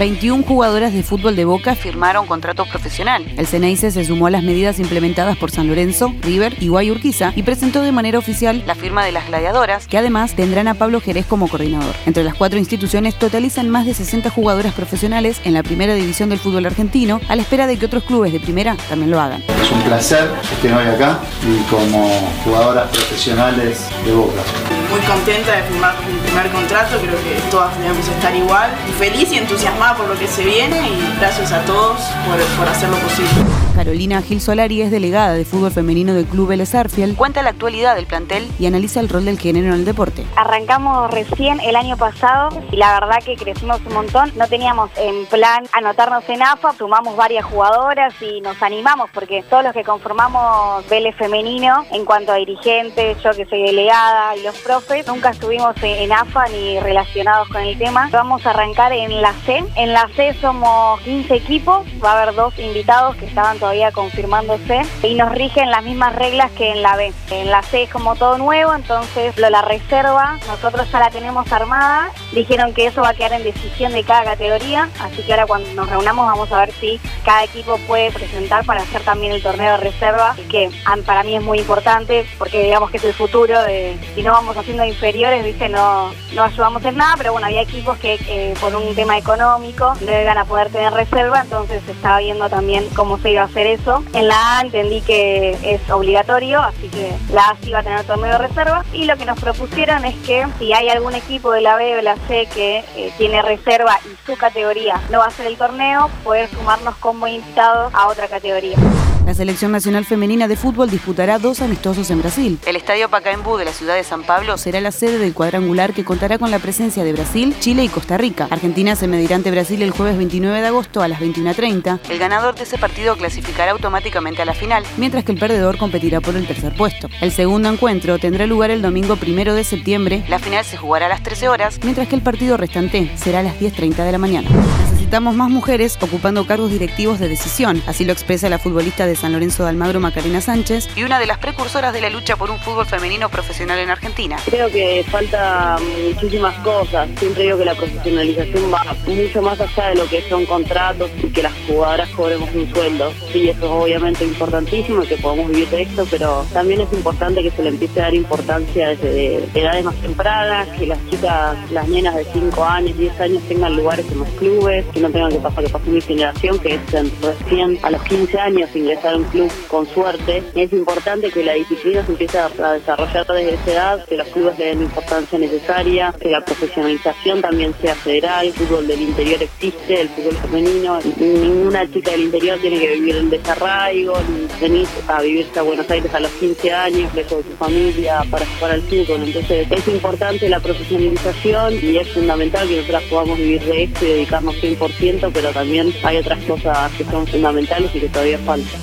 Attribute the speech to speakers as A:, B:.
A: 21 jugadoras de fútbol de Boca firmaron contrato profesional. El Ceneice se sumó a las medidas implementadas por San Lorenzo, River y Guayurquiza y presentó de manera oficial la firma de las gladiadoras, que además tendrán a Pablo Jerez como coordinador. Entre las cuatro instituciones totalizan más de 60 jugadoras profesionales en la primera división del fútbol argentino, a la espera de que otros clubes de primera también lo hagan.
B: Es un placer que estén hoy acá y como jugadoras profesionales de Boca.
C: Muy contenta de firmar mi primer contrato, creo que todas debemos estar igual, feliz y entusiasmada por lo que se viene y gracias a todos por, por hacerlo posible.
A: Carolina Gil Solari es delegada de fútbol femenino del Club Vélez Arfiel, cuenta la actualidad del plantel y analiza el rol del género en el deporte.
D: Arrancamos recién el año pasado y la verdad que crecimos un montón. No teníamos en plan anotarnos en AFA, sumamos varias jugadoras y nos animamos porque todos los que conformamos Vélez femenino, en cuanto a dirigentes, yo que soy delegada y los profes, nunca estuvimos en AFA ni relacionados con el tema. Vamos a arrancar en la C. En la C somos 15 equipos, va a haber dos invitados que estaban todavía confirmándose y nos rigen las mismas reglas que en la B. En la C es como todo nuevo, entonces lo, la reserva nosotros ya la tenemos armada. Dijeron que eso va a quedar en decisión de cada categoría, así que ahora cuando nos reunamos vamos a ver si cada equipo puede presentar para hacer también el torneo de reserva, que para mí es muy importante porque digamos que es el futuro de si no vamos haciendo inferiores, viste, no, no ayudamos en nada, pero bueno, había equipos que por un tema económico no iban a poder tener reserva, entonces estaba viendo también cómo se iba a hacer eso. En la A entendí que es obligatorio, así que la A sí va a tener torneo de reserva. Y lo que nos propusieron es que si hay algún equipo de la B o la C que eh, tiene reserva y su categoría no va a hacer el torneo, poder sumarnos como invitado a otra categoría.
A: La selección nacional femenina de fútbol disputará dos amistosos en Brasil. El estadio Pacaembu de la ciudad de San Pablo será la sede del cuadrangular que contará con la presencia de Brasil, Chile y Costa Rica. Argentina se medirá ante Brasil el jueves 29 de agosto a las 21.30. El ganador de ese partido clasificará automáticamente a la final, mientras que el perdedor competirá por el tercer puesto. El segundo encuentro tendrá lugar el domingo 1 de septiembre. La final se jugará a las 13 horas, mientras que el partido restante será a las 10.30 de la mañana. Necesitamos más mujeres ocupando cargos directivos de decisión, así lo expresa la futbolista de San Lorenzo de Almagro Macarena Sánchez y una de las precursoras de la lucha por un fútbol femenino profesional en Argentina.
E: Creo que falta muchísimas cosas, siempre digo que la profesionalización va mucho más allá de lo que son contratos y que las jugadoras cobremos un sueldo. Sí, eso es obviamente importantísimo, que podamos vivir de esto, pero también es importante que se le empiece a dar importancia desde edades más tempranas, que las chicas, las nenas de 5 años, 10 años tengan lugares en los clubes, no tengan que pasar, que pasó mi generación, que es recién a los 15 años ingresar a un club con suerte. Es importante que la disciplina se empiece a, desarrollar desde esa edad, que los clubes le den la importancia necesaria, que la profesionalización también sea federal, el fútbol del interior existe, el fútbol femenino, ninguna chica del interior tiene que vivir en desarraigo, ni venir a vivirse a Buenos Aires a los 15 años, lejos de su familia, para jugar al fútbol. Entonces es importante la profesionalización y es fundamental que nosotras podamos vivir de esto y dedicarnos 100% pero también hay otras cosas que son fundamentales y que todavía faltan.